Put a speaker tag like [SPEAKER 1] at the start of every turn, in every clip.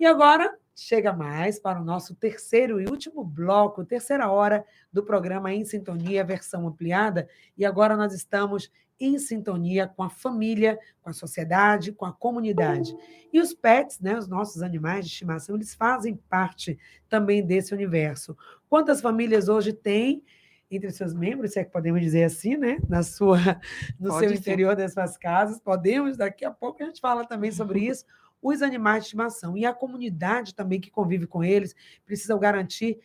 [SPEAKER 1] E agora chega mais para o nosso terceiro e último bloco, terceira hora do programa Em Sintonia, versão ampliada. E agora nós estamos em sintonia com a família, com a sociedade, com a comunidade. E os pets, né, os nossos animais de estimação, eles fazem parte também desse universo. Quantas famílias hoje têm entre seus membros, se é que podemos dizer assim, né? Na sua, no Pode seu ser. interior das suas casas. Podemos, daqui a pouco a gente fala também sobre isso. Os animais de estimação e a comunidade também que convive com eles precisam garantir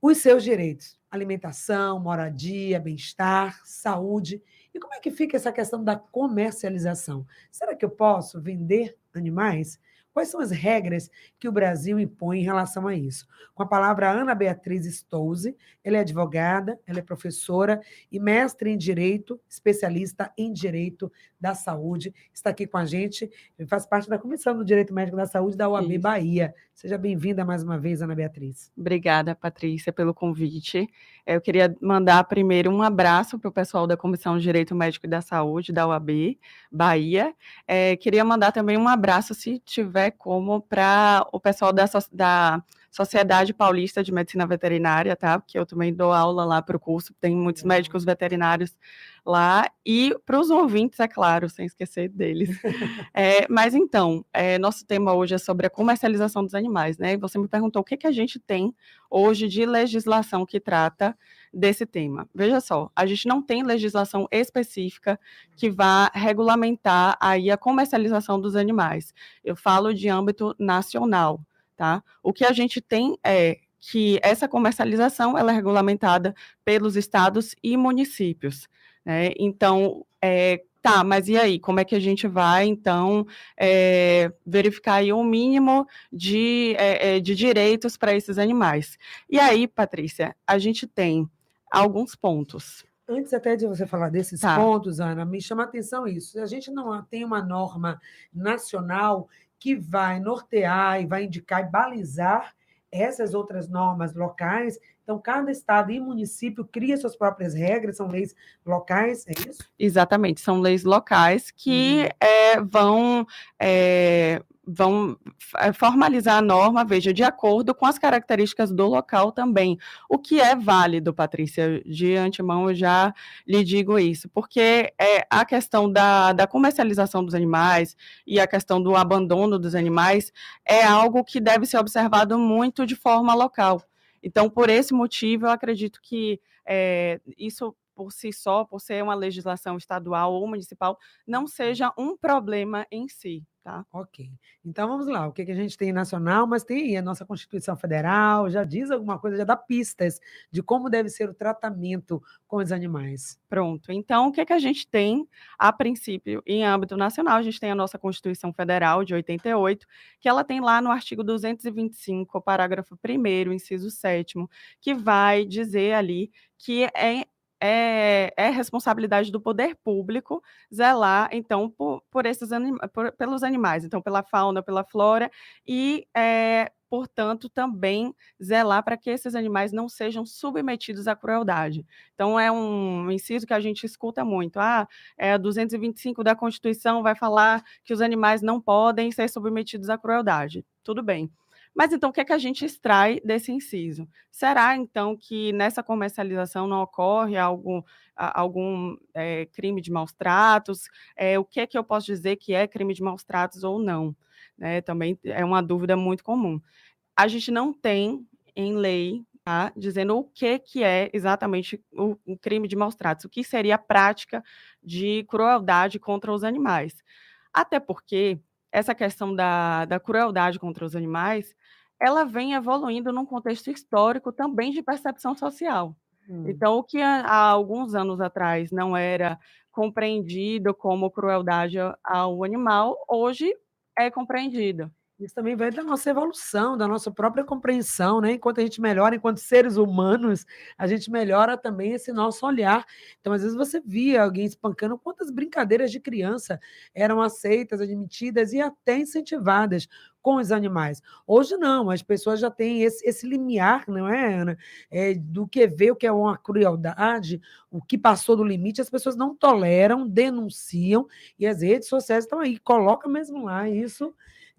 [SPEAKER 1] os seus direitos: alimentação, moradia, bem-estar, saúde. E como é que fica essa questão da comercialização? Será que eu posso vender animais? Quais são as regras que o Brasil impõe em relação a isso? Com a palavra Ana Beatriz Stouze, ela é advogada, ela é professora e mestre em Direito, especialista em Direito da Saúde. Está aqui com a gente, faz parte da Comissão do Direito Médico da Saúde da UAB isso. Bahia. Seja bem-vinda mais uma vez, Ana Beatriz.
[SPEAKER 2] Obrigada, Patrícia, pelo convite. Eu queria mandar primeiro um abraço para o pessoal da Comissão de Direito Médico e da Saúde da UAB Bahia. É, queria mandar também um abraço, se tiver como para o pessoal da, da Sociedade Paulista de Medicina Veterinária, tá? Porque eu também dou aula lá para o curso, tem muitos médicos veterinários lá, e para os ouvintes, é claro, sem esquecer deles. é, mas então, é, nosso tema hoje é sobre a comercialização dos animais, né? E você me perguntou o que, que a gente tem hoje de legislação que trata desse tema. Veja só, a gente não tem legislação específica que vá regulamentar aí a comercialização dos animais. Eu falo de âmbito nacional. Tá? O que a gente tem é que essa comercialização ela é regulamentada pelos estados e municípios. Né? Então, é, tá, mas e aí? Como é que a gente vai, então, é, verificar aí o mínimo de, é, de direitos para esses animais? E aí, Patrícia, a gente tem alguns pontos.
[SPEAKER 1] Antes até de você falar desses tá. pontos, Ana, me chama a atenção isso. A gente não tem uma norma nacional que vai nortear e vai indicar e balizar essas outras normas locais. Então, cada estado e município cria suas próprias regras, são leis locais, é isso?
[SPEAKER 2] Exatamente, são leis locais que uhum. é, vão é, vão eh, formalizar a norma, veja, de acordo com as características do local também. O que é válido, Patrícia? De antemão eu já lhe digo isso, porque é, a questão da, da comercialização dos animais e a questão do abandono dos animais é algo que deve ser observado muito de forma local. Então, por esse motivo, eu acredito que é, isso por si só, por ser uma legislação estadual ou municipal, não seja um problema em si. Tá?
[SPEAKER 1] Ok. Então vamos lá. O que, que a gente tem nacional, mas tem aí a nossa Constituição Federal, já diz alguma coisa, já dá pistas de como deve ser o tratamento com os animais.
[SPEAKER 2] Pronto. Então, o que, que a gente tem, a princípio, em âmbito nacional? A gente tem a nossa Constituição Federal de 88, que ela tem lá no artigo 225, parágrafo 1, inciso 7, que vai dizer ali que é é, é, responsabilidade do poder público zelar, então, por, por esses por, pelos animais, então, pela fauna, pela flora, e, é, portanto, também zelar para que esses animais não sejam submetidos à crueldade. Então, é um inciso que a gente escuta muito. Ah, é, 225 da Constituição vai falar que os animais não podem ser submetidos à crueldade. Tudo bem. Mas então, o que, é que a gente extrai desse inciso? Será, então, que nessa comercialização não ocorre algum, algum é, crime de maus tratos? É, o que é que eu posso dizer que é crime de maus tratos ou não? Né, também é uma dúvida muito comum. A gente não tem em lei tá, dizendo o que, que é exatamente o, o crime de maus tratos, o que seria a prática de crueldade contra os animais. Até porque essa questão da, da crueldade contra os animais ela vem evoluindo num contexto histórico também de percepção social. Hum. Então, o que há, há alguns anos atrás não era compreendido como crueldade ao animal, hoje é compreendido.
[SPEAKER 1] Isso também vem da nossa evolução, da nossa própria compreensão, né? Enquanto a gente melhora, enquanto seres humanos, a gente melhora também esse nosso olhar. Então, às vezes você via alguém espancando, quantas brincadeiras de criança eram aceitas, admitidas e até incentivadas com os animais. Hoje não, as pessoas já têm esse, esse limiar, não é, Ana? É, do que ver o que é uma crueldade, o que passou do limite, as pessoas não toleram, denunciam, e as redes sociais estão aí, coloca mesmo lá isso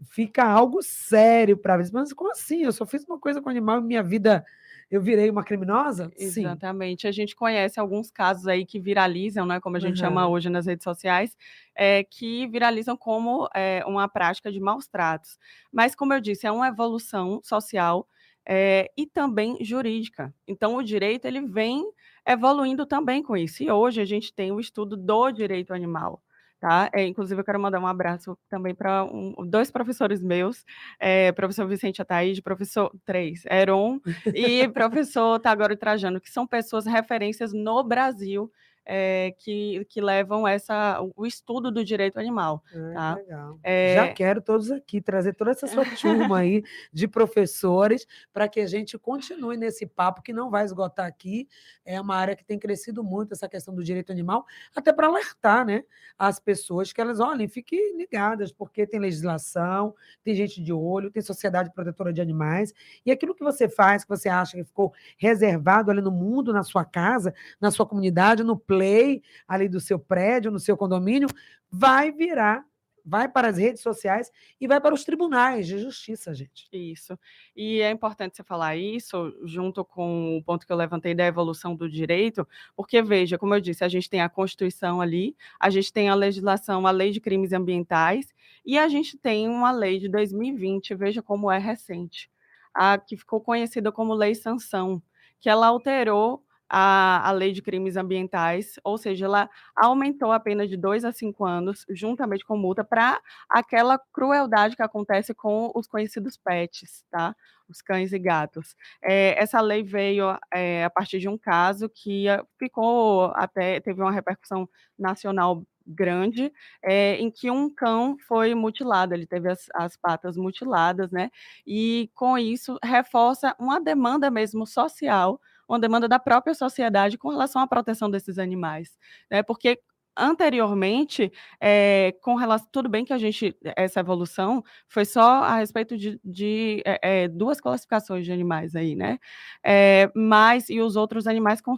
[SPEAKER 1] fica algo sério para ver. Mas como assim? Eu só fiz uma coisa com animal e minha vida eu virei uma criminosa?
[SPEAKER 2] Exatamente. Sim. A gente conhece alguns casos aí que viralizam, né, como a gente uhum. chama hoje nas redes sociais, é, que viralizam como é, uma prática de maus tratos. Mas, como eu disse, é uma evolução social é, e também jurídica. Então, o direito ele vem evoluindo também com isso. E hoje a gente tem o estudo do direito animal. Tá? É, inclusive, eu quero mandar um abraço também para um, dois professores meus, é, professor Vicente Ataíde, professor três, Heron, e professor Tagoro Trajano, que são pessoas referências no Brasil é, que, que levam essa, o estudo do direito animal.
[SPEAKER 1] É, tá? Legal. É... Já quero todos aqui, trazer toda essa sua turma aí de professores para que a gente continue nesse papo que não vai esgotar aqui. É uma área que tem crescido muito, essa questão do direito animal, até para alertar né, as pessoas que elas, olhem, fiquem ligadas, porque tem legislação, tem gente de olho, tem sociedade protetora de animais, e aquilo que você faz, que você acha que ficou reservado ali no mundo, na sua casa, na sua comunidade, no lei ali do seu prédio, no seu condomínio, vai virar vai para as redes sociais e vai para os tribunais de justiça, gente.
[SPEAKER 2] Isso. E é importante você falar isso, junto com o ponto que eu levantei da evolução do direito, porque, veja, como eu disse, a gente tem a Constituição ali, a gente tem a legislação, a Lei de Crimes Ambientais, e a gente tem uma lei de 2020, veja como é recente, a que ficou conhecida como Lei Sanção, que ela alterou a, a lei de crimes ambientais, ou seja, ela aumentou a pena de dois a cinco anos, juntamente com multa, para aquela crueldade que acontece com os conhecidos pets, tá? Os cães e gatos. É, essa lei veio é, a partir de um caso que ficou até, teve uma repercussão nacional grande, é, em que um cão foi mutilado, ele teve as, as, patas mutiladas, né? E com isso reforça uma demanda mesmo social uma demanda da própria sociedade com relação à proteção desses animais, né? Porque anteriormente, é, com relação, tudo bem que a gente, essa evolução foi só a respeito de, de é, duas classificações de animais aí, né? É, mas, e os outros animais con,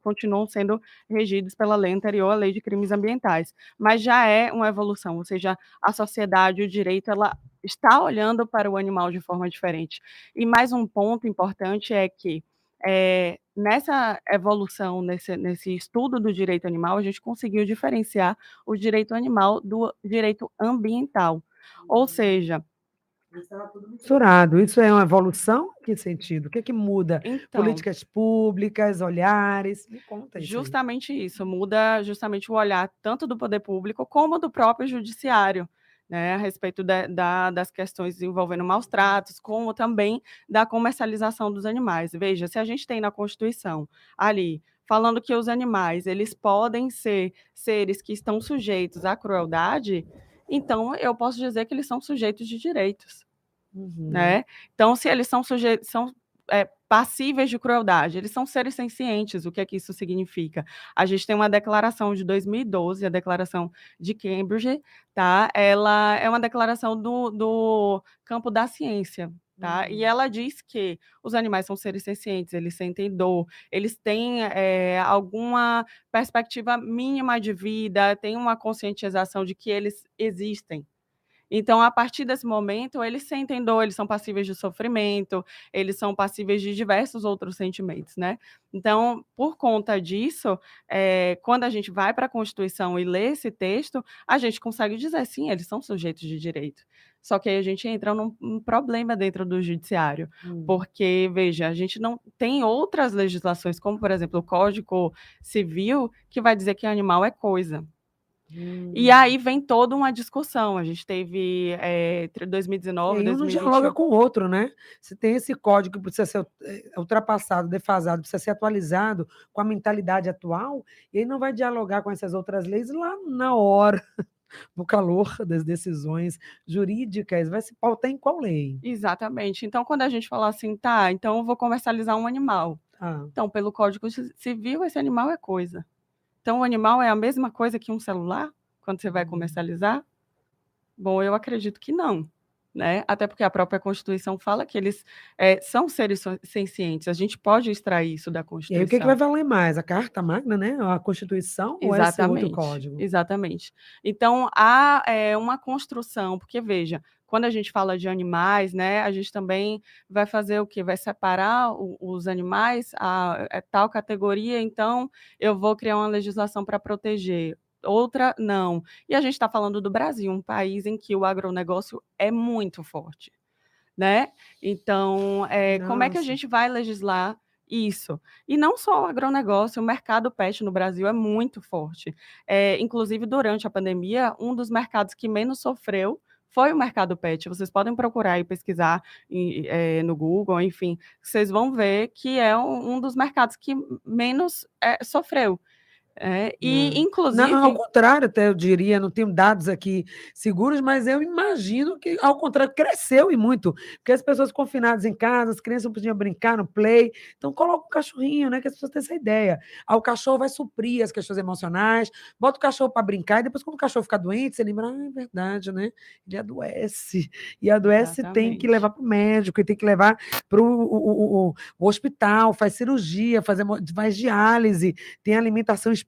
[SPEAKER 2] continuam sendo regidos pela lei anterior, a lei de crimes ambientais, mas já é uma evolução, ou seja, a sociedade, o direito, ela está olhando para o animal de forma diferente. E mais um ponto importante é que é, nessa evolução, nesse, nesse estudo do direito animal, a gente conseguiu diferenciar o direito animal do direito ambiental. Ou uhum. seja,
[SPEAKER 1] tudo misturado. Isso é uma evolução? Que sentido? O que, é que muda? Então, Políticas públicas, olhares? Me conta
[SPEAKER 2] isso. Justamente aí. isso. Muda justamente o olhar tanto do poder público como do próprio judiciário né, a respeito de, da, das questões envolvendo maus tratos, como também da comercialização dos animais. Veja, se a gente tem na Constituição ali falando que os animais eles podem ser seres que estão sujeitos à crueldade, então eu posso dizer que eles são sujeitos de direitos. Uhum. Né? Então, se eles são sujeitos, são é, passíveis de crueldade. Eles são seres sencientes. O que é que isso significa? A gente tem uma declaração de 2012, a declaração de Cambridge, tá? Ela é uma declaração do, do campo da ciência. Tá? Uhum. E ela diz que os animais são seres sencientes, eles sentem dor, eles têm é, alguma perspectiva mínima de vida, têm uma conscientização de que eles existem, então, a partir desse momento, eles sentem dor, eles são passíveis de sofrimento, eles são passíveis de diversos outros sentimentos, né? Então, por conta disso, é, quando a gente vai para a Constituição e lê esse texto, a gente consegue dizer, sim, eles são sujeitos de direito. Só que aí a gente entra num, num problema dentro do judiciário, hum. porque, veja, a gente não tem outras legislações, como, por exemplo, o Código Civil, que vai dizer que animal é coisa. Hum. E aí vem toda uma discussão. A gente teve é, 2019. E um
[SPEAKER 1] não dialoga com o outro, né? Se tem esse código que precisa ser eh, ultrapassado, defasado, precisa ser atualizado com a mentalidade atual, e aí não vai dialogar com essas outras leis lá na hora. no calor das decisões jurídicas, vai se pautar em qual lei?
[SPEAKER 2] Exatamente. Então, quando a gente fala assim, tá, então eu vou comercializar um animal. Ah. Então, pelo Código Civil, esse animal é coisa. Então, o animal é a mesma coisa que um celular quando você vai uhum. comercializar? Bom, eu acredito que não. Né? Até porque a própria Constituição fala que eles é, são seres sencientes. A gente pode extrair isso da Constituição. E
[SPEAKER 1] aí, o que, que vai valer mais? A Carta Magna, né? A Constituição Exatamente. ou esse outro código?
[SPEAKER 2] Exatamente. Então, há é, uma construção, porque veja, quando a gente fala de animais, né, a gente também vai fazer o quê? Vai separar o, os animais a, a, tal categoria, então eu vou criar uma legislação para proteger. Outra, não. E a gente está falando do Brasil, um país em que o agronegócio é muito forte. Né? Então, é, como é que a gente vai legislar isso. E não só o agronegócio, o mercado pet no Brasil é muito forte. É, inclusive, durante a pandemia, um dos mercados que menos sofreu foi o mercado pet. Vocês podem procurar e pesquisar é, no Google, enfim, vocês vão ver que é um, um dos mercados que menos é, sofreu. É, e, hum. inclusive.
[SPEAKER 1] Não, ao contrário, até eu diria, não tenho dados aqui seguros, mas eu imagino que, ao contrário, cresceu e muito. Porque as pessoas confinadas em casa, as crianças não podiam brincar no play. Então, coloca um cachorrinho, né? Que as pessoas têm essa ideia. Aí o cachorro vai suprir as questões emocionais, bota o cachorro para brincar, e depois, quando o cachorro fica doente, você lembra, ah, é verdade, né? Ele adoece. E adoece Exatamente. tem que levar para o médico, e tem que levar para o, o, o, o, hospital, faz cirurgia, faz, faz diálise, tem alimentação específica,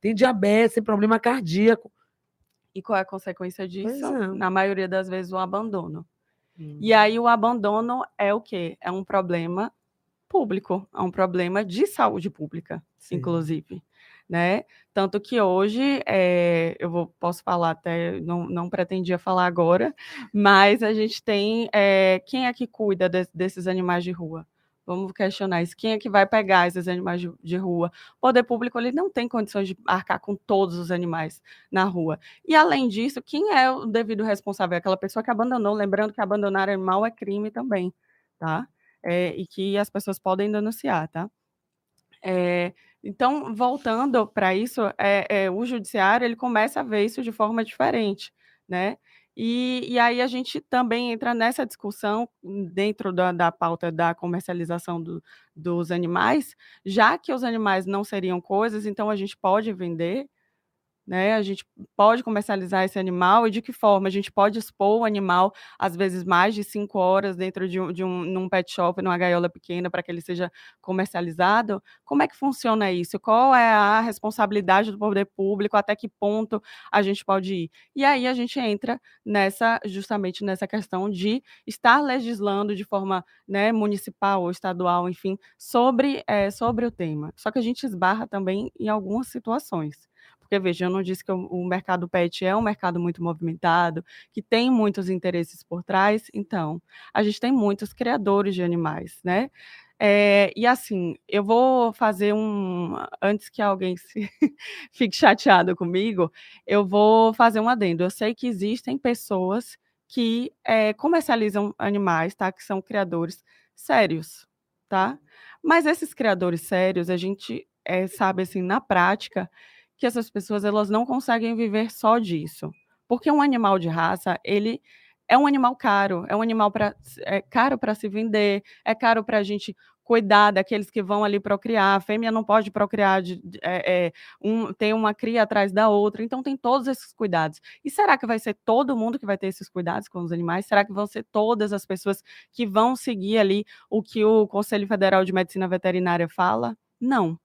[SPEAKER 1] tem diabetes, tem problema cardíaco.
[SPEAKER 2] E qual é a consequência disso? É. Na maioria das vezes, o abandono. Hum. E aí, o abandono é o quê? É um problema público, é um problema de saúde pública, Sim. inclusive. Né? Tanto que hoje, é, eu vou, posso falar até, não, não pretendia falar agora, mas a gente tem, é, quem é que cuida de, desses animais de rua? Vamos questionar isso. Quem é que vai pegar esses animais de, de, rua? O poder público ele não tem condições de arcar com todos os animais na rua. E, além disso, quem é o devido responsável? Aquela pessoa que abandonou. Lembrando que abandonar animal é crime também, tá? É, e que as pessoas podem denunciar, tá? É, então, voltando para isso, é, é, o judiciário ele começa a ver isso de forma diferente, né? E, e aí a gente também entra nessa discussão dentro da, da pauta da comercialização do, dos animais, já que os animais não seriam coisas, então a gente pode vender né? A gente pode comercializar esse animal e de que forma? A gente pode expor o animal, às vezes, mais de cinco horas dentro de um, de um num pet shop, numa gaiola pequena, para que ele seja comercializado? Como é que funciona isso? Qual é a responsabilidade do poder público? Até que ponto a gente pode ir? E aí a gente entra nessa, justamente nessa questão de estar legislando de forma né, municipal ou estadual, enfim, sobre, é, sobre o tema. Só que a gente esbarra também em algumas situações. Porque, veja, eu não disse que o, mercado pet é um mercado muito movimentado, que tem muitos interesses por trás. Então, a gente tem muitos criadores de animais, né? É, e assim, eu vou fazer um. Antes que alguém se fique chateado comigo, eu vou fazer um adendo. Eu sei que existem pessoas que é, comercializam animais, tá? Que são criadores sérios, tá? Mas esses criadores sérios, a gente é, sabe assim, na prática, que essas pessoas elas não conseguem viver só disso. Porque um animal de raça, ele é um animal caro, é um animal para é caro para se vender, é caro para a gente cuidar daqueles que vão ali procriar. A fêmea não pode procriar, de, é, é, um, tem uma cria atrás da outra, então tem todos esses cuidados. E será que vai ser todo mundo que vai ter esses cuidados com os animais? Será que vão ser todas as pessoas que vão seguir ali o que o Conselho Federal de Medicina Veterinária fala? Não.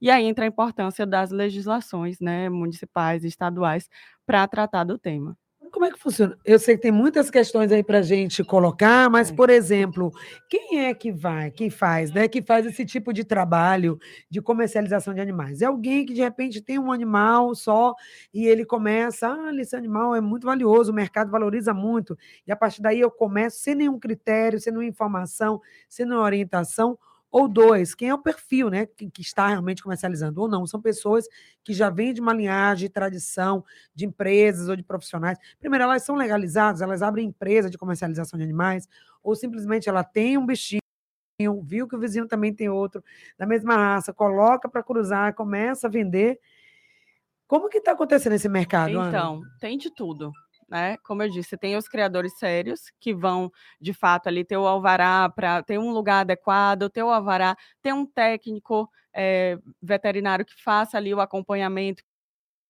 [SPEAKER 2] E aí entra a importância das legislações né, municipais e estaduais para tratar do tema.
[SPEAKER 1] Como é que funciona? Eu sei que tem muitas questões aí para a gente colocar, mas, é. por exemplo, quem é que vai, quem faz, né? Que faz esse tipo de trabalho de comercialização de animais? É alguém que de repente tem um animal só e ele começa, ah, esse animal é muito valioso, o mercado valoriza muito, e a partir daí eu começo sem nenhum critério, sem nenhuma informação, sem nenhuma orientação, ou dois, quem é o perfil né, que, que, está realmente comercializando ou não? São pessoas que já vêm de uma linhagem de tradição, de empresas ou de profissionais. Primeiro, elas são legalizadas, elas abrem empresa de comercialização de animais, ou simplesmente ela tem um bichinho, viu que o vizinho também tem outro, da mesma raça, coloca para cruzar, começa a vender. Como que está acontecendo esse mercado?
[SPEAKER 2] Então,
[SPEAKER 1] Ana?
[SPEAKER 2] tem de tudo né? Como eu disse, tem os criadores sérios que vão, de fato, ali ter o alvará para ter um lugar adequado, ter o alvará, ter um técnico é, veterinário que faça ali o acompanhamento,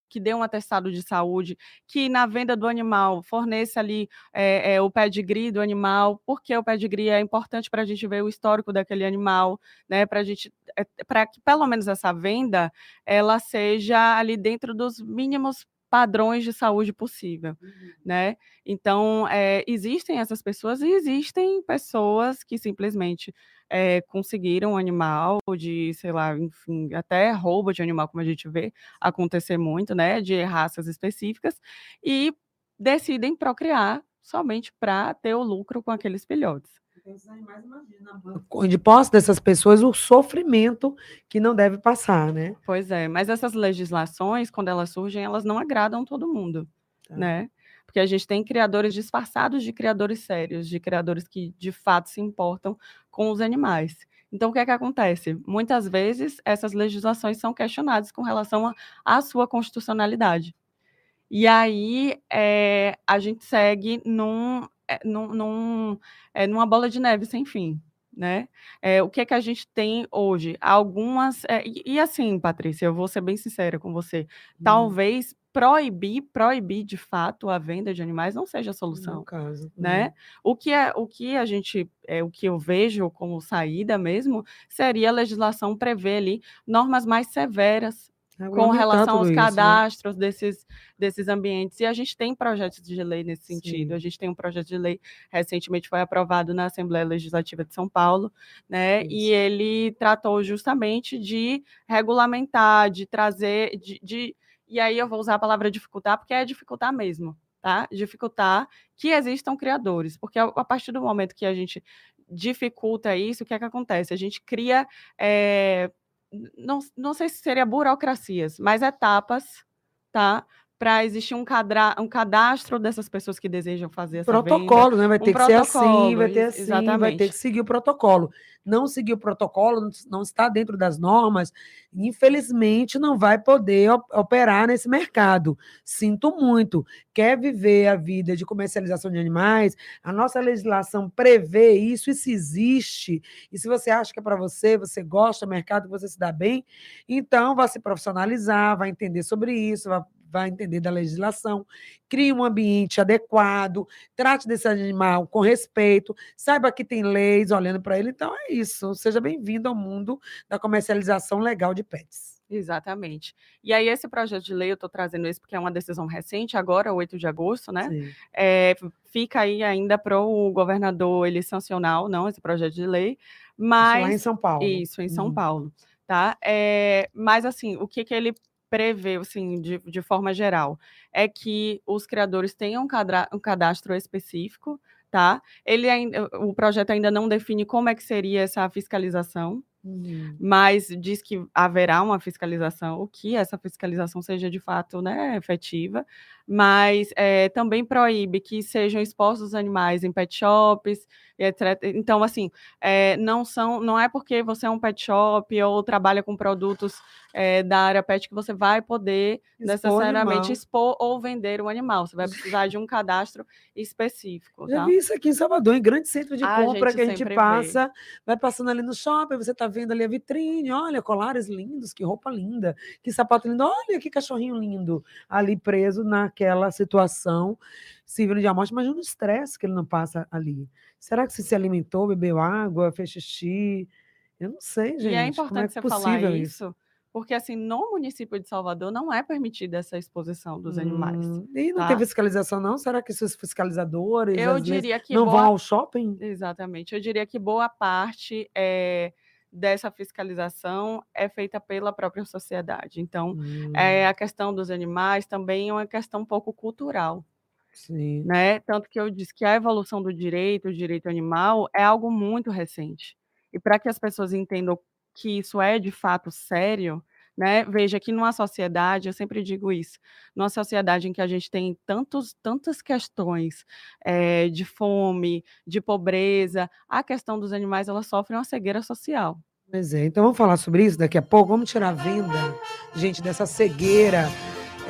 [SPEAKER 2] que dê um atestado de saúde, que na venda do animal forneça ali é, é, o pedigree do animal, porque o pedigree é importante para a gente ver o histórico daquele animal, né? Para gente, para que pelo menos essa venda ela seja ali dentro dos mínimos padrões de saúde possível, uhum. né? Então, é, existem essas pessoas e existem pessoas que simplesmente é, conseguiram um animal de, sei lá, enfim, até roubo de animal, como a gente vê acontecer muito, né? De raças específicas, e decidem procriar somente para ter o lucro com aqueles filhotes.
[SPEAKER 1] De posse dessas pessoas, o sofrimento que não deve passar, né?
[SPEAKER 2] Pois é, mas essas legislações, quando elas surgem, elas não agradam todo mundo, tá. né? Porque a gente tem criadores disfarçados de criadores sérios, de criadores que de fato se importam com os animais. Então, o que é que acontece? Muitas vezes, essas legislações são questionadas com relação à sua constitucionalidade. E aí, é, a gente segue num, num, num, é, numa bola de neve sem fim. Né? É, o que é que a gente tem hoje? Algumas. É, e, e, assim, Patrícia, eu vou ser bem sincera com você. Hum. Talvez proibir, proibir de fato a venda de animais não seja a solução.
[SPEAKER 1] Caso,
[SPEAKER 2] né? Hum. O que é o que a gente é o que eu vejo como saída mesmo seria a legislação prever ali normas mais severas com relação aos cadastros isso, né? desses, desses ambientes. E a gente tem projetos de lei nesse sentido. Sim. A gente tem um projeto de lei recentemente foi aprovado na Assembleia Legislativa de São Paulo, né? Isso. E ele tratou justamente de regulamentar, de trazer, de, de, e aí eu vou usar a palavra dificultar, porque é dificultar mesmo, tá? Dificultar que existam criadores, porque a partir do momento que a gente dificulta isso, o que é que acontece? A gente cria é, não, não sei se seria burocracias, mas etapas, tá? Para existir um, cadra, um cadastro dessas pessoas que desejam fazer essa
[SPEAKER 1] protocolo,
[SPEAKER 2] venda.
[SPEAKER 1] né? Vai ter um que ser assim, vai ter assim, exatamente. vai ter que seguir o protocolo. Não seguir o protocolo, não está dentro das normas, infelizmente não vai poder operar nesse mercado. Sinto muito. Quer viver a vida de comercialização de animais? A nossa legislação prevê isso, isso existe. E se você acha que é para você, você gosta do mercado, você se dá bem, então vai se profissionalizar, vai entender sobre isso, vai vai entender da legislação, crie um ambiente adequado, trate desse animal com respeito, saiba que tem leis olhando para ele. Então é isso. Seja bem-vindo ao mundo da comercialização legal de pets.
[SPEAKER 2] Exatamente. E aí, esse projeto de lei, eu estou trazendo isso porque é uma decisão recente, agora, 8 de agosto, né? É, fica aí ainda para o governador ele sancionar não esse projeto de lei. Mas,
[SPEAKER 1] isso lá em São Paulo.
[SPEAKER 2] Isso, em São uhum. Paulo. Tá? É, mas, assim, o que, que ele prevê, assim, de, de forma geral, é que os criadores tenham um, cadastro específico, tá? Ele ainda, o projeto ainda não define como é que seria essa fiscalização, Uhum. Mas diz que haverá uma fiscalização, o que essa fiscalização seja de fato né, efetiva, mas é, também proíbe que sejam expostos animais em pet shops, etc. Então, assim, é, não são, não é porque você é um pet shop ou trabalha com produtos é, da área pet que você vai poder expor necessariamente expor ou vender o animal. Você vai precisar de um cadastro específico.
[SPEAKER 1] Já tá? vi isso aqui em Salvador, em grande centro de a compra que a gente passa, vê. vai passando ali no shopping, você está vendo ali a vitrine, olha, colares lindos, que roupa linda, que sapato lindo, olha que cachorrinho lindo, ali preso naquela situação civil de amostra, imagina o estresse que ele não passa ali. Será que se se alimentou, bebeu água, fez xixi? Eu não sei, gente. E
[SPEAKER 2] é importante é você falar isso, isso, porque assim, no município de Salvador não é permitida essa exposição dos hum, animais.
[SPEAKER 1] E não tá? tem fiscalização, não? Será que esses fiscalizadores
[SPEAKER 2] Eu diria que
[SPEAKER 1] não
[SPEAKER 2] boa...
[SPEAKER 1] vão ao shopping?
[SPEAKER 2] Exatamente. Eu diria que boa parte é dessa fiscalização é feita pela própria sociedade. Então, hum. é, a questão dos animais também é uma questão um pouco cultural.
[SPEAKER 1] Sim.
[SPEAKER 2] Né? Tanto que eu disse que a evolução do direito, o direito animal, é algo muito recente. E para que as pessoas entendam que isso é de fato sério, né? Veja que numa sociedade, eu sempre digo isso, numa sociedade em que a gente tem tantos, tantas questões é, de fome, de pobreza, a questão dos animais, ela sofre uma cegueira social.
[SPEAKER 1] Pois é, então vamos falar sobre isso daqui a pouco, vamos tirar a venda, gente, dessa cegueira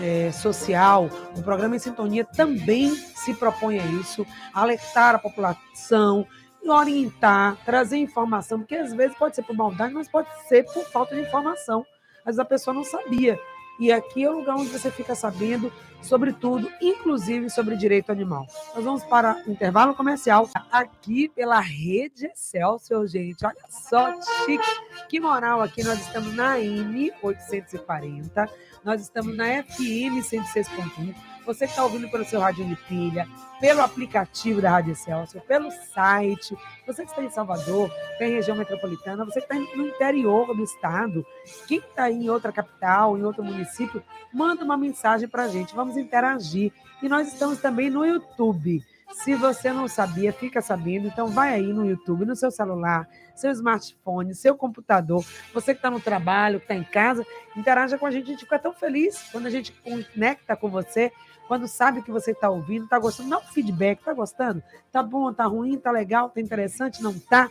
[SPEAKER 1] é, social, o programa Em Sintonia também se propõe a isso, alertar a população, orientar, trazer informação, porque às vezes pode ser por maldade, mas pode ser por falta de informação. Às vezes a pessoa não sabia. E aqui é o lugar onde você fica sabendo sobre tudo, inclusive sobre direito animal. Nós vamos para o intervalo comercial aqui pela Rede Excelsior, gente. Olha só, chique. Que moral aqui. Nós estamos na M 840, nós estamos na FM 106.1. Você que está ouvindo pelo seu rádio de pilha, pelo aplicativo da Rádio Celso, pelo site, você que está em Salvador, tem região metropolitana, você que está no interior do estado, quem está em outra capital, em outro município, manda uma mensagem para a gente, vamos interagir. E nós estamos também no YouTube. Se você não sabia, fica sabendo. Então, vai aí no YouTube, no seu celular, seu smartphone, seu computador. Você que está no trabalho, que está em casa, interaja com a gente. A gente fica tão feliz quando a gente conecta com você quando sabe que você está ouvindo, está gostando, dá um feedback, está gostando? Tá bom, tá ruim, tá legal, tá interessante, não tá?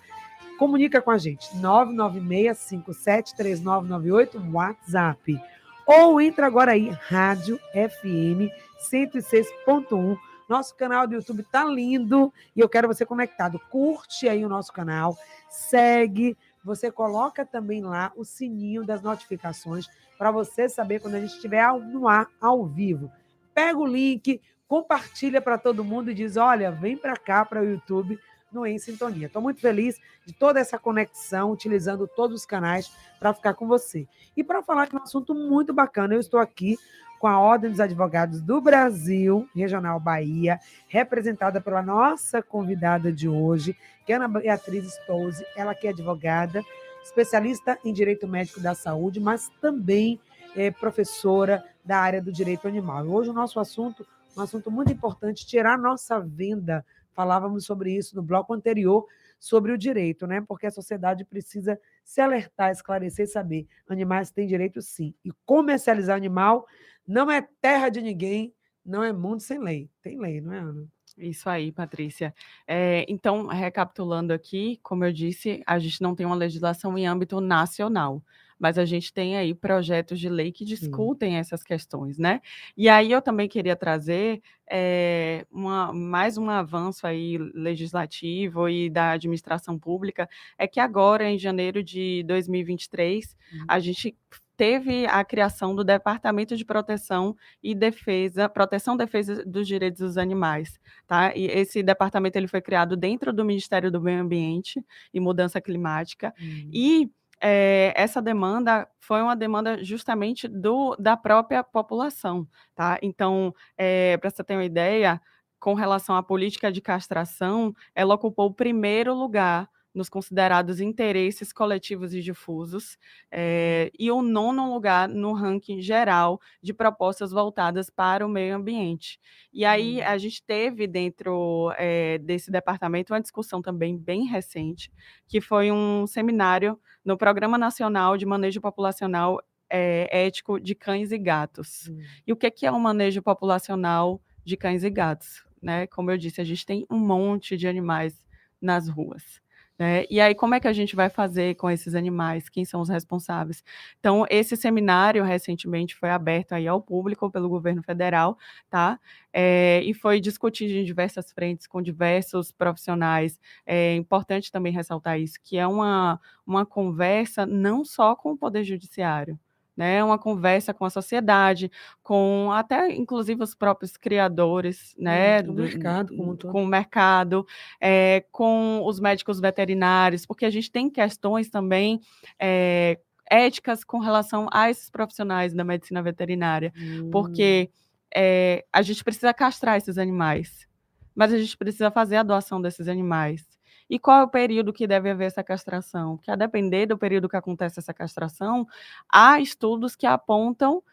[SPEAKER 1] Comunica com a gente, 996573998, WhatsApp. Ou entra agora aí, Rádio FM 106.1. Nosso canal do YouTube tá lindo e eu quero você conectado. Curte aí o nosso canal, segue, você coloca também lá o sininho das notificações para você saber quando a gente estiver no ar ao vivo pega o link, compartilha para todo mundo e diz: olha, vem para cá, para o YouTube, Em Sintonia. Estou muito feliz de toda essa conexão, utilizando todos os canais para ficar com você. E para falar de um assunto muito bacana, eu estou aqui com a Ordem dos Advogados do Brasil, Regional Bahia, representada pela nossa convidada de hoje, que é Ana Beatriz Stolze, ela que é advogada, especialista em Direito Médico da Saúde, mas também é professora da área do direito animal. Hoje o nosso assunto, um assunto muito importante, tirar nossa venda. Falávamos sobre isso no bloco anterior, sobre o direito, né? Porque a sociedade precisa se alertar, esclarecer e saber. Animais têm direito sim. E comercializar animal não é terra de ninguém, não é mundo sem lei. Tem lei, não é, Ana?
[SPEAKER 2] Isso aí, Patrícia. É, então, recapitulando aqui, como eu disse, a gente não tem uma legislação em âmbito nacional mas a gente tem aí projetos de lei que discutem Sim. essas questões, né? E aí eu também queria trazer é, uma, mais um avanço aí legislativo e da administração pública, é que agora, em janeiro de 2023, uhum. a gente teve a criação do Departamento de Proteção e Defesa, Proteção e Defesa dos Direitos dos Animais, tá? E esse departamento ele foi criado dentro do Ministério do Meio Ambiente e Mudança Climática uhum. e é, essa demanda foi uma demanda justamente do, da própria população, tá? Então, é, eh, para você ter uma ideia, com relação à política de castração, ela ocupou o primeiro lugar nos considerados interesses coletivos e difusos, é, e o nono lugar no ranking geral de propostas voltadas para o meio ambiente. E aí a gente teve dentro é, desse departamento uma discussão também bem recente, que foi um seminário no Programa Nacional de Manejo Populacional é, Ético de Cães e Gatos. Hum. E o que é o um manejo populacional de cães e gatos? Né? Como eu disse, a gente tem um monte de animais nas ruas. Né? E aí, como é que a gente vai fazer com esses animais? Quem são os responsáveis? Então, esse seminário recentemente foi aberto aí ao público pelo governo federal, tá? É, e foi discutido em diversas frentes com diversos profissionais. É importante também ressaltar isso, que é uma, uma conversa não só com o Poder Judiciário, né, uma conversa com a sociedade, com até inclusive os próprios criadores, né,
[SPEAKER 1] do, mercado, como
[SPEAKER 2] todo. com o mercado, é, com os médicos veterinários, porque a gente tem questões também é, éticas com relação a esses profissionais da medicina veterinária, hum. porque é, a gente precisa castrar esses animais, mas a gente precisa fazer a doação desses animais. E qual é o período que deve haver essa castração? Porque a depender do período que acontece essa castração, há estudos que apontam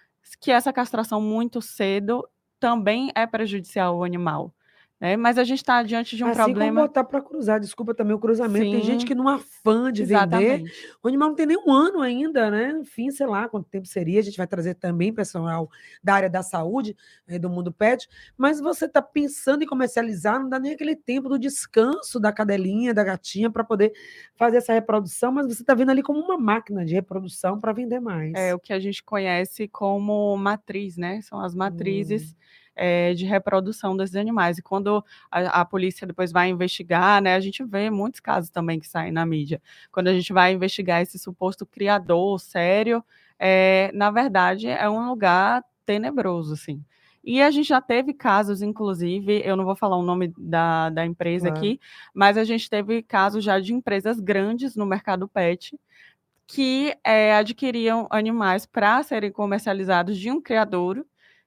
[SPEAKER 2] que essa castração muito cedo também é prejudicial ao animal. Né? Mas a gente está diante de um
[SPEAKER 1] assim
[SPEAKER 2] problema.
[SPEAKER 1] Como botar para cruzar, desculpa também o cruzamento. Sim, tem gente que, num afã de exatamente. vender, o animal não tem nem um ano ainda, né? Enfim, sei lá quanto tempo seria. A gente vai trazer também pessoal da área da saúde, né, do mundo pet. Mas você está pensando em comercializar, não dá nem aquele tempo do descanso da cadelinha, da gatinha, para poder fazer essa reprodução, mas você está vendo ali como uma máquina de reprodução para vender mais.
[SPEAKER 2] É o que a gente conhece como matriz, né? São as matrizes. Hum é, de reprodução desses animais. E quando a, a, polícia depois vai investigar, né, a gente vê muitos casos também que saem na mídia. Quando a gente vai investigar esse suposto criador sério, é, na verdade é um lugar tenebroso, assim. E a gente já teve casos, inclusive, eu não vou falar o nome da, da empresa claro. aqui, mas a gente teve casos já de empresas grandes no mercado pet que é, adquiriam animais para serem comercializados de um criador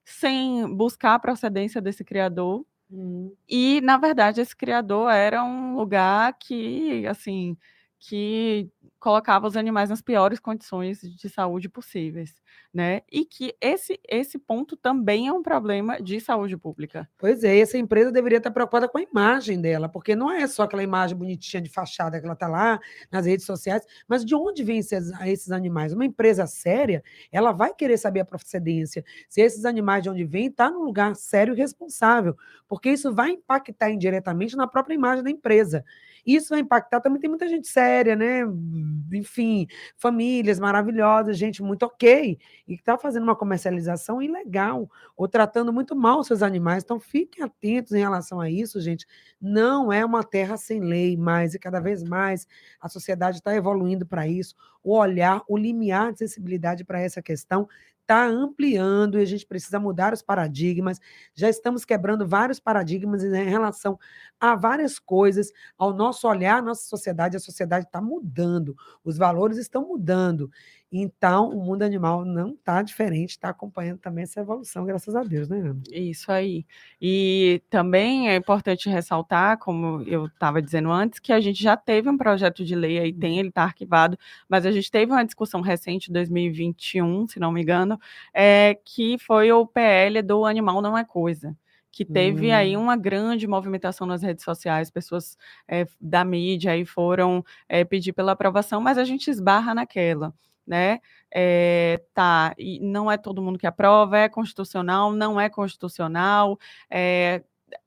[SPEAKER 2] sem buscar a procedência desse criador. Hum. E, na verdade, esse criador era um lugar que, assim, que colocava os animais nas piores condições de saúde possíveis, né? E que esse, esse ponto também é um problema de saúde pública.
[SPEAKER 1] Pois é, essa empresa deveria estar preocupada com a imagem dela, porque não é só aquela imagem bonitinha de fachada que ela está lá nas redes sociais, mas de onde vêm esses, esses animais? Uma empresa séria, ela vai querer saber a procedência, se esses animais de onde vêm está num lugar sério e responsável, porque isso vai impactar indiretamente na própria imagem da empresa. Isso vai impactar também, tem muita gente séria, né? Enfim, famílias maravilhosas, gente muito ok, e que está fazendo uma comercialização ilegal, ou tratando muito mal seus animais. Então, fiquem atentos em relação a isso, gente. Não é uma terra sem lei mais, e cada vez mais a sociedade está evoluindo para isso. O olhar, o limiar de sensibilidade para essa questão está ampliando e a gente precisa mudar os paradigmas. Já estamos quebrando vários paradigmas em relação a várias coisas, ao nosso olhar, a nossa sociedade, a sociedade está mudando, os valores estão mudando. Então, o mundo animal não está diferente, está acompanhando também essa evolução, graças a Deus, né, Ana?
[SPEAKER 2] Isso aí. E também é importante ressaltar, como eu estava dizendo antes, que a gente já teve um projeto de lei aí, tem, ele está arquivado, mas a gente teve uma discussão recente, 2021, se não me engano, é, que foi o PL do Animal Não É Coisa que teve hum. aí uma grande movimentação nas redes sociais, pessoas é, da mídia aí foram é, pedir pela aprovação, mas a gente esbarra naquela né? É, tá, e não é todo mundo que aprova, é constitucional, não é constitucional. É,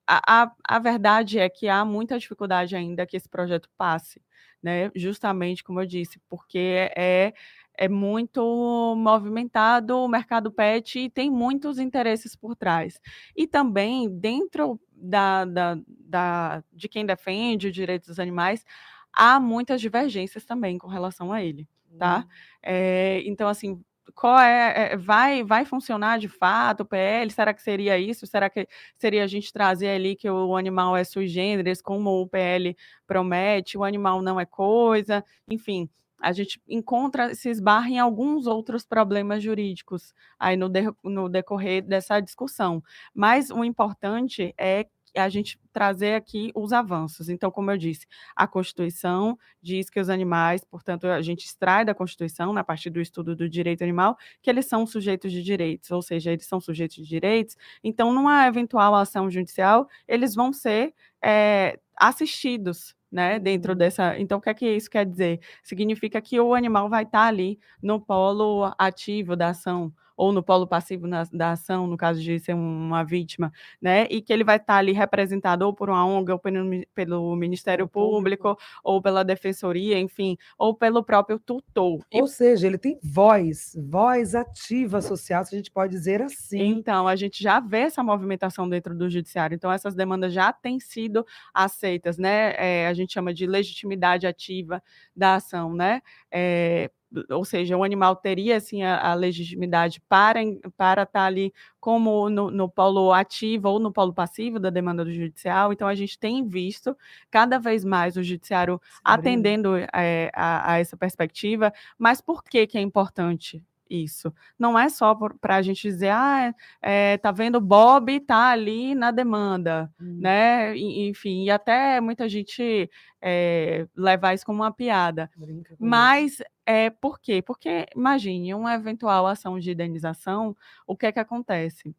[SPEAKER 2] a, a, a verdade é que há muita dificuldade ainda que esse projeto passe, né? Justamente como eu disse, porque é é muito movimentado o mercado pet e tem muitos interesses por trás. E também, dentro da, da, da, de quem defende os direitos dos animais, há muitas divergências também com relação a ele tá? É, então, assim, qual é, é, vai vai funcionar de fato o PL? Será que seria isso? Será que seria a gente trazer ali que o animal é sui generis, como o PL promete, o animal não é coisa, enfim, a gente encontra, se esbarra em alguns outros problemas jurídicos aí no, de, no decorrer dessa discussão. Mas o importante é a gente trazer aqui os avanços. Então, como eu disse, a Constituição diz que os animais, portanto, a gente extrai da Constituição, na partir do estudo do direito animal, que eles são sujeitos de direitos, ou seja, eles são sujeitos de direitos. Então, numa eventual ação judicial, eles vão ser é, assistidos né, dentro uhum. dessa. Então, o que é que isso quer dizer? Significa que o animal vai estar ali no polo ativo da ação, ou no polo passivo na, da ação, no caso de ser uma vítima, né? E que ele vai estar ali representado ou por uma ONG, ou pelo, pelo Ministério Público, ou pela Defensoria, enfim, ou pelo próprio tutor.
[SPEAKER 1] Ou e... seja, ele tem voz, voz ativa social, se a gente pode dizer assim.
[SPEAKER 2] Então, a gente já vê essa movimentação dentro do judiciário. Então, essas demandas já têm sido aceitas, né? É, a gente chama de legitimidade ativa da ação, né? É, ou seja, o animal teria assim a, a legitimidade para para estar tá ali como no, no, polo ativo ou no polo passivo da demanda do judicial. Então a gente tem visto cada vez mais o judiciário Sim. atendendo é, a, a, essa perspectiva. Mas por que que é importante? Isso. Não é só para a gente dizer, ah, é, tá vendo, Bob tá ali na demanda, hum. né? enfim, e até muita gente é, levar isso como uma piada. Mas é por quê? Porque imagine uma eventual ação de indenização, o que é que acontece?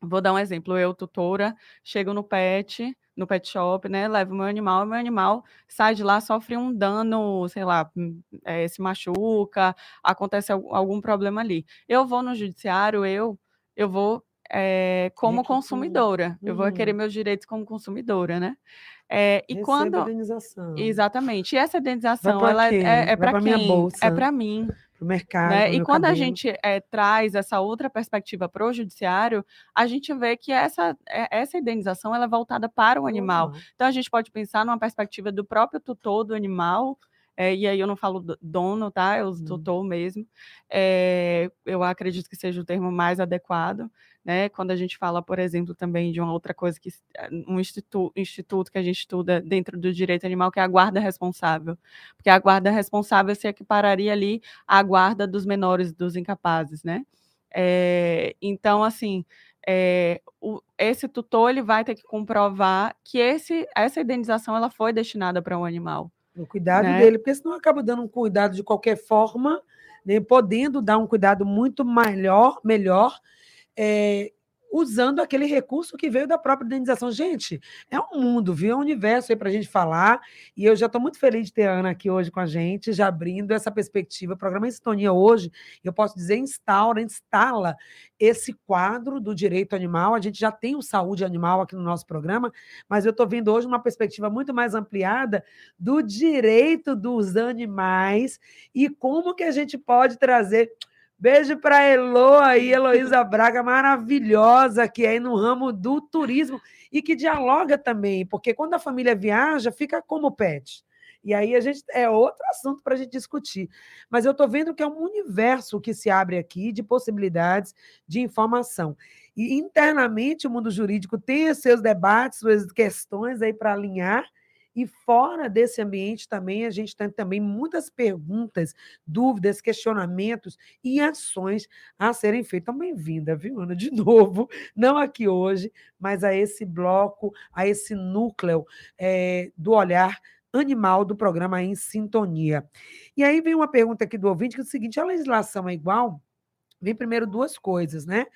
[SPEAKER 2] Vou dar um exemplo. Eu, tutora, chego no pet, no pet shop, né? Levo meu animal, meu animal sai de lá, sofre um dano, sei lá, é, se machuca, acontece algum problema ali. Eu vou no judiciário, eu, eu vou é, como consumidora, uhum. eu vou querer uhum. meus direitos como consumidora, né? É, e Receba quando
[SPEAKER 1] indenização.
[SPEAKER 2] exatamente, e essa indenização ela é, é para quem? É para mim
[SPEAKER 1] para o mercado.
[SPEAKER 2] Né? E quando cabelo. a gente é, traz essa outra perspectiva para o judiciário, a gente vê que essa, eh, essa indenização ela é voltada para o animal. Uhum. Então a gente pode pensar numa perspectiva do próprio tutor do animal. É, e aí eu não falo dono, tá? Eu hum. tutor mesmo. É, eu acredito que seja o termo mais adequado. Né? Quando a gente fala, por exemplo, também de uma outra coisa que um instituto, instituto que a gente estuda dentro do direito animal, que é a guarda responsável, porque a guarda responsável se equipararia ali à guarda dos menores, dos incapazes, né? É, então, assim, é, o, esse tutor ele vai ter que comprovar que esse, essa indenização ela foi destinada para um animal.
[SPEAKER 1] O cuidado né? dele, porque senão acaba dando um cuidado de qualquer forma, né, podendo dar um cuidado muito melhor, melhor é, usando aquele recurso que veio da própria indenização. Gente, é um mundo, viu? É um universo aí para a gente falar. E eu já estou muito feliz de ter a Ana aqui hoje com a gente, já abrindo essa perspectiva. O programa em Sintonia hoje, eu posso dizer, instaura, instala esse quadro do direito animal. A gente já tem o saúde animal aqui no nosso programa, mas eu estou vendo hoje uma perspectiva muito mais ampliada do direito dos animais e como que a gente pode trazer Beijo para Elo aí, Heloísa Braga, maravilhosa, que é no ramo do turismo e que dialoga também, porque quando a família viaja, fica como pet. E aí a gente é outro assunto para a gente discutir. Mas eu estou vendo que é um universo que se abre aqui de possibilidades de informação. E internamente o mundo jurídico tem seus debates, suas questões aí para alinhar e fora desse ambiente também, a gente tem também muitas perguntas, dúvidas, questionamentos e ações a serem feitas. Então, bem-vinda, viu, Ana? De novo, não aqui hoje, mas a esse bloco, a esse núcleo é, do olhar animal do programa Em Sintonia. E aí vem uma pergunta aqui do ouvinte, que é o seguinte, a legislação é igual? Vem primeiro duas coisas, né?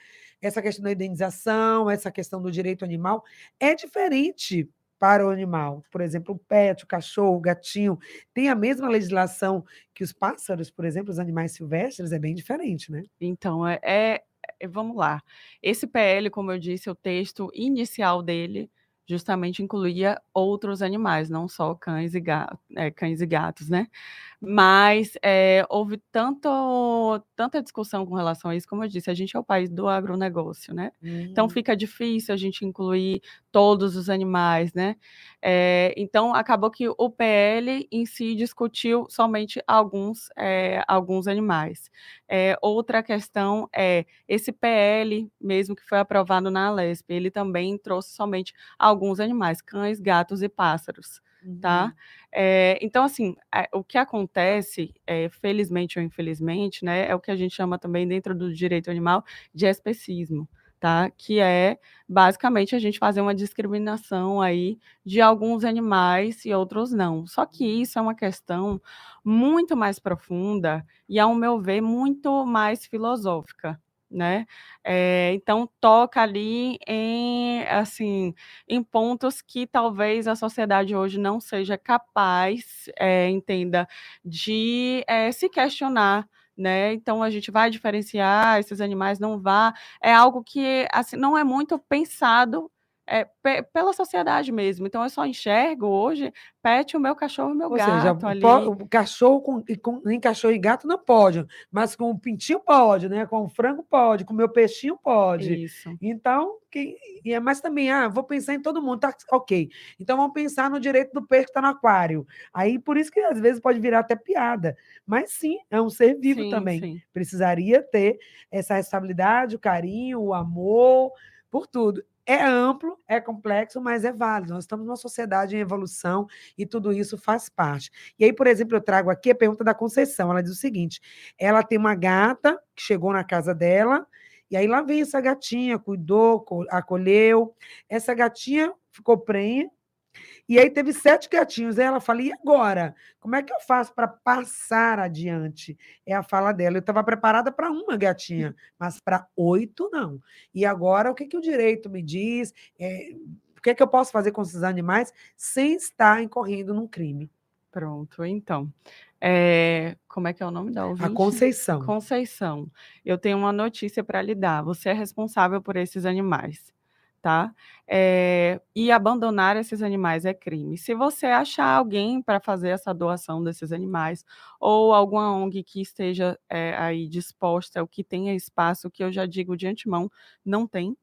[SPEAKER 1] Essa questão da indenização, essa questão do direito animal é diferente para o animal. Por exemplo, o pet, o cachorro, o gatinho, tem a mesma legislação que os pássaros, por exemplo, os animais silvestres, é bem diferente, né?
[SPEAKER 2] Então, é, é, é vamos lá. Esse PL, como eu disse, o texto inicial dele justamente incluía outros animais, não só cães e, gatos, é, cães e gatos, né? Mas é, houve tanto, tanta discussão com relação a isso, como eu disse, a gente é o país do agronegócio, né? Então fica difícil a gente incluir todos os animais, né? É, então acabou que o PL em si discutiu somente alguns, é, alguns animais. outra questão é esse PL, mesmo que foi aprovado na Alesp, ele também trouxe somente alguns animais, cães, gatos e pássaros tá? Uhum. É, então, assim, é, o que acontece, é, felizmente ou infelizmente, né, é o que a gente chama também dentro do direito animal de especismo, tá? Que é basicamente a gente fazer uma discriminação aí de alguns animais e outros não. Só que isso é uma questão muito mais profunda e, ao meu ver, muito mais filosófica, né? É, então toca ali em assim em pontos que talvez a sociedade hoje não seja capaz, é, entenda, de é, se questionar. Né? Então a gente vai diferenciar esses animais, não vá. É algo que assim não é muito pensado é, pela sociedade mesmo. Então eu só enxergo hoje pet o meu cachorro e o meu Ou gato seja, ali.
[SPEAKER 1] O cachorro com, com, nem cachorro e gato não pode, mas com o pintinho pode, né? Com o frango pode, com o meu peixinho pode. Isso. Então, que, é, mas também, ah, vou pensar em todo mundo, tá ok. Então vamos pensar no direito do peixe que está no aquário. Aí por isso que às vezes pode virar até piada. Mas sim, é um ser vivo sim, também. Sim. Precisaria ter essa responsabilidade, o carinho, o amor, por tudo. É amplo, é complexo, mas é válido. Nós estamos numa sociedade em evolução e tudo isso faz parte. E aí, por exemplo, eu trago aqui a pergunta da Conceição. Ela diz o seguinte: ela tem uma gata que chegou na casa dela, e aí lá vem essa gatinha, cuidou, acolheu. Essa gatinha ficou prenha, e aí teve sete gatinhos. Aí ela fala: e agora? Como é que eu faço para passar adiante? É a fala dela. Eu estava preparada para uma gatinha, mas para oito não. E agora o que, que o direito me diz? É, o que, é que eu posso fazer com esses animais sem estar incorrendo num crime?
[SPEAKER 2] Pronto, então. É, como é que é o nome da ouvinte?
[SPEAKER 1] A Conceição.
[SPEAKER 2] Conceição. Eu tenho uma notícia para lhe dar. Você é responsável por esses animais tá? É, e abandonar esses animais é crime. Se você achar alguém para fazer essa doação desses animais, ou alguma ONG que esteja é, aí disposta, ou que tenha espaço, que eu já digo de antemão, não tem,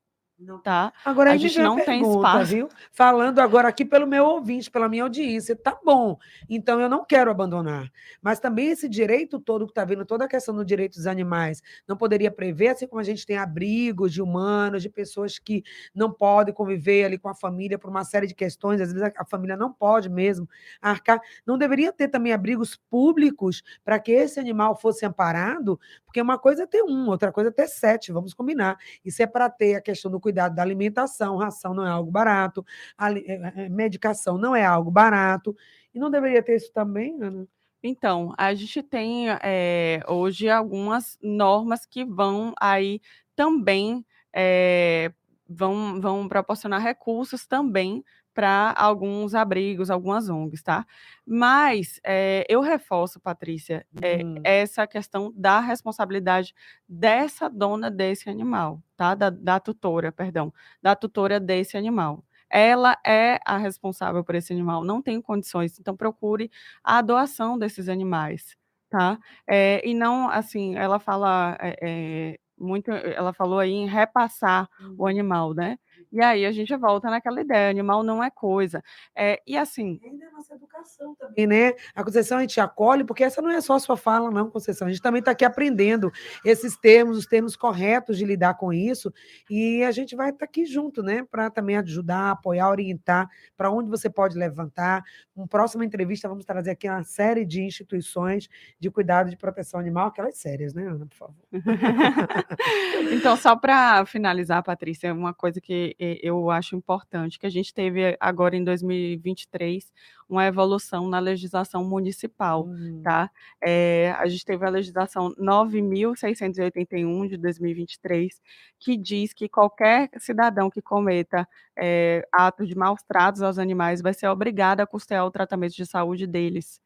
[SPEAKER 2] tá?
[SPEAKER 1] Agora a, a gente não tem espaço. Viu? Falando agora aqui pelo meu ouvinte, pela minha audiência, tá bom. Então eu não quero abandonar. Mas também esse direito todo que está vindo, toda a questão do direito dos animais, não poderia prever, assim como a gente tem abrigos de humanos, de pessoas que não podem conviver ali com a família por uma série de questões, às vezes a família não pode mesmo arcar. Não deveria ter também abrigos públicos para que esse animal fosse amparado, porque uma coisa é ter um, outra coisa é ter sete, vamos combinar. Isso é para ter a questão do cuidado da alimentação, ração não é algo barato, a, eh, eh, medicação não é algo barato, e não deveria ter isso também, Ana?
[SPEAKER 2] Então, a gente tem é, hoje algumas normas que vão aí também é, vão, vão proporcionar recursos também para alguns abrigos, algumas ONGs, tá? Mas é, eu reforço, Patrícia, é, uhum. essa questão da responsabilidade dessa dona desse animal, tá? Da, da tutora, perdão, da tutora desse animal. Ela é a responsável por esse animal, não tem condições, então procure a doação desses animais, tá? É, e não, assim, ela fala muito, ela falou aí em repassar uhum. o animal, né? E aí a gente volta naquela ideia, animal não é coisa. É, e assim.
[SPEAKER 1] Ainda é nossa educação também, né? A Conceição a gente acolhe, porque essa não é só a sua fala, não, Conceição. A gente também está aqui aprendendo esses termos, os termos corretos de lidar com isso. E a gente vai estar tá aqui junto, né? Para também ajudar, apoiar, orientar para onde você pode levantar. Uma próxima entrevista, vamos trazer aqui uma série de instituições de cuidado de proteção animal, aquelas sérias, né, Ana, por favor?
[SPEAKER 2] então, só para finalizar, Patrícia, uma coisa que eu acho importante, que a gente teve agora em 2023 uma evolução na legislação municipal, uhum. tá? É, a gente teve a legislação 9.681 de 2023, que diz que qualquer cidadão que cometa é, atos de maus tratos aos animais vai ser obrigado a custear o tratamento de saúde deles.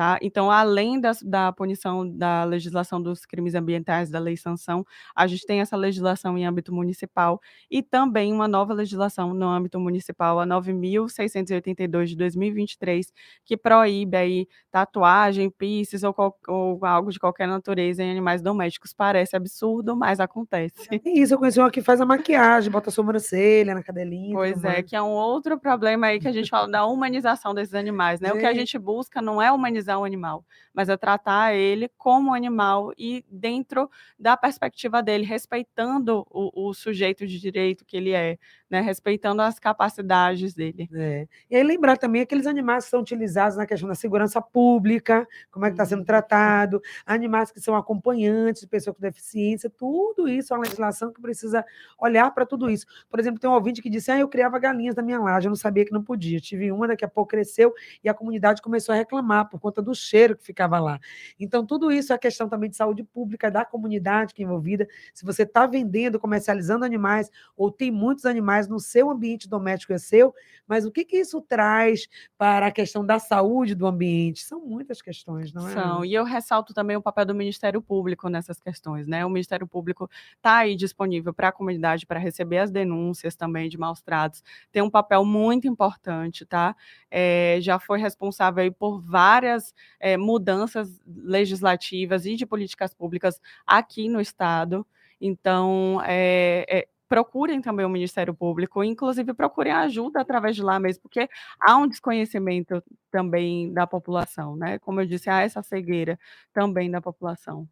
[SPEAKER 2] Tá? Então, além da, da punição da legislação dos crimes ambientais, da lei sanção, a gente tem essa legislação em âmbito municipal e também uma nova legislação no âmbito municipal, a 9.682 de 2023, que proíbe aí tatuagem, piercings ou, ou, algo de qualquer natureza em animais domésticos. Parece absurdo, mas acontece.
[SPEAKER 1] É isso, eu conheci uma que faz a maquiagem, bota a sobrancelha na cadelinha.
[SPEAKER 2] Pois é, mais. que é um outro problema aí que a gente fala da humanização desses animais, né? É. O que a gente busca não é humanizar humanizar o animal, mas é tratar ele como animal e dentro da perspectiva dele, respeitando o, o sujeito de direito que ele é, né? respeitando as capacidades dele.
[SPEAKER 1] É. E aí lembrar também aqueles animais que são utilizados na questão da segurança pública, como é que está sendo uhum. tratado, animais que são acompanhantes de pessoa com deficiência, tudo isso é uma legislação que precisa olhar para tudo isso. Por exemplo, tem um ouvinte que disse, ah, eu criava galinhas na minha laje, eu não sabia que não podia. tive uma, daqui a pouco cresceu e a comunidade começou a reclamar por conta do cheiro que ficava lá. Então, tudo isso é questão também de saúde pública da comunidade que é envolvida. Se você está vendendo, comercializando animais, ou tem muitos animais no seu ambiente doméstico é seu, mas o que, que isso traz para a questão da saúde do ambiente? São muitas questões, não é?
[SPEAKER 2] São, e eu ressalto também o papel do Ministério Público nessas questões, né? O Ministério Público está aí disponível para a comunidade para receber as denúncias também de maus tratos, tem um papel muito importante, tá? É, já foi responsável aí por várias é, mudanças legislativas e de políticas públicas aqui no Estado. Então, é, é, procurem também o Ministério Público, inclusive procurem ajuda através de lá mesmo, porque há um desconhecimento também da população, né? Como eu disse, há essa cegueira também da população.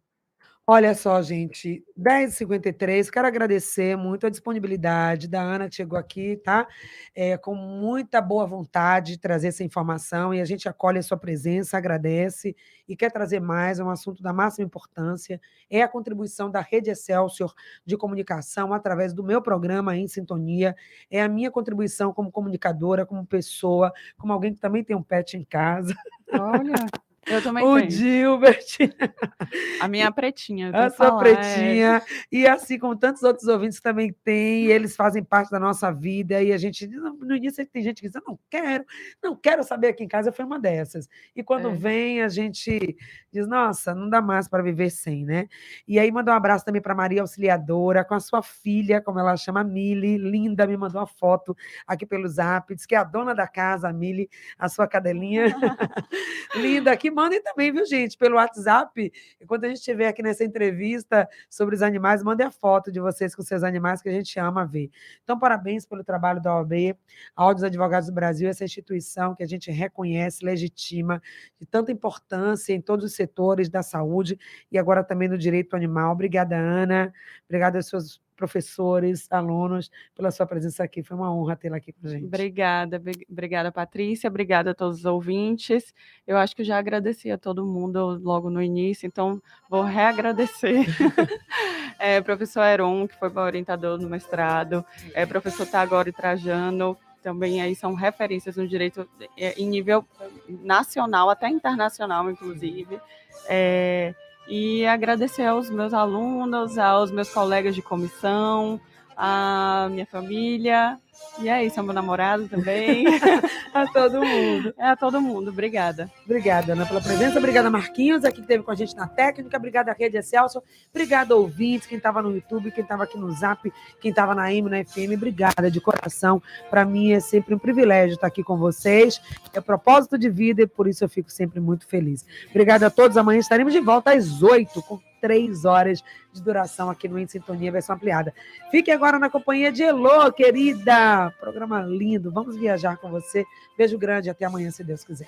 [SPEAKER 1] Olha só, gente, 10h53, quero agradecer muito a disponibilidade da Ana que chegou aqui, tá? É, com muita boa vontade de trazer essa informação e a gente acolhe a sua presença, agradece e quer trazer mais, é um assunto da máxima importância, é a contribuição da Rede Excelsior de comunicação através do meu programa Em Sintonia, é a minha contribuição como comunicadora, como pessoa, como alguém que também tem um pet em casa.
[SPEAKER 2] Olha... Eu também
[SPEAKER 1] o
[SPEAKER 2] tenho.
[SPEAKER 1] Gilbert.
[SPEAKER 2] A minha pretinha.
[SPEAKER 1] A sua falar, pretinha. É. E assim como tantos outros ouvintes também têm, eles fazem parte da nossa vida. E a gente, no início, tem gente que diz: Eu não quero, não quero saber aqui em casa. Foi uma dessas. E quando é. vem, a gente diz: Nossa, não dá mais para viver sem, né? E aí, mandou um abraço também para Maria Auxiliadora, com a sua filha, como ela chama, Mili, linda, me mandou uma foto aqui pelo zap, diz que é a dona da casa, a Mili, a sua cadelinha. linda, que mandem também, viu, gente, pelo WhatsApp. Enquanto a gente estiver aqui nessa entrevista sobre os animais, mandem a foto de vocês com seus animais, que a gente ama ver. Então, parabéns pelo trabalho da OAB, a Ordem dos Advogados do Brasil, essa instituição que a gente reconhece, legitima, de tanta importância em todos os setores da saúde e agora também no direito animal. Obrigada, Ana. Obrigada aos seus professores, alunos, pela sua presença aqui. Foi uma honra tê-la aqui com a gente.
[SPEAKER 2] Obrigada, obrigada, Patrícia, obrigada a todos os ouvintes. Eu acho que já agradeci a todo mundo logo no início, então vou reagradecer. é, professor Heron, que foi meu orientador no mestrado, é, professor Tagore Trajano, também aí são referências no direito é, em nível nacional, até internacional, inclusive. É, e agradecer aos meus alunos, aos meus colegas de comissão, à minha família e é isso, é meu namorado também.
[SPEAKER 1] a todo mundo.
[SPEAKER 2] É a todo mundo. Obrigada.
[SPEAKER 1] Obrigada, Ana, pela presença. Obrigada, Marquinhos, aqui que esteve com a gente na técnica. Obrigada, Rede Excelso. Obrigada, ouvintes, quem estava no YouTube, quem estava aqui no Zap, quem estava na M, na FM. Obrigada de coração. Para mim é sempre um privilégio estar aqui com vocês. É propósito de vida e por isso eu fico sempre muito feliz. Obrigada a todos. Amanhã estaremos de volta às oito com três horas de duração aqui no Em Sintonia, versão ampliada. Fique agora na companhia de Elô, querida. Programa lindo. Vamos viajar com você. Beijo grande. Até amanhã, se Deus quiser.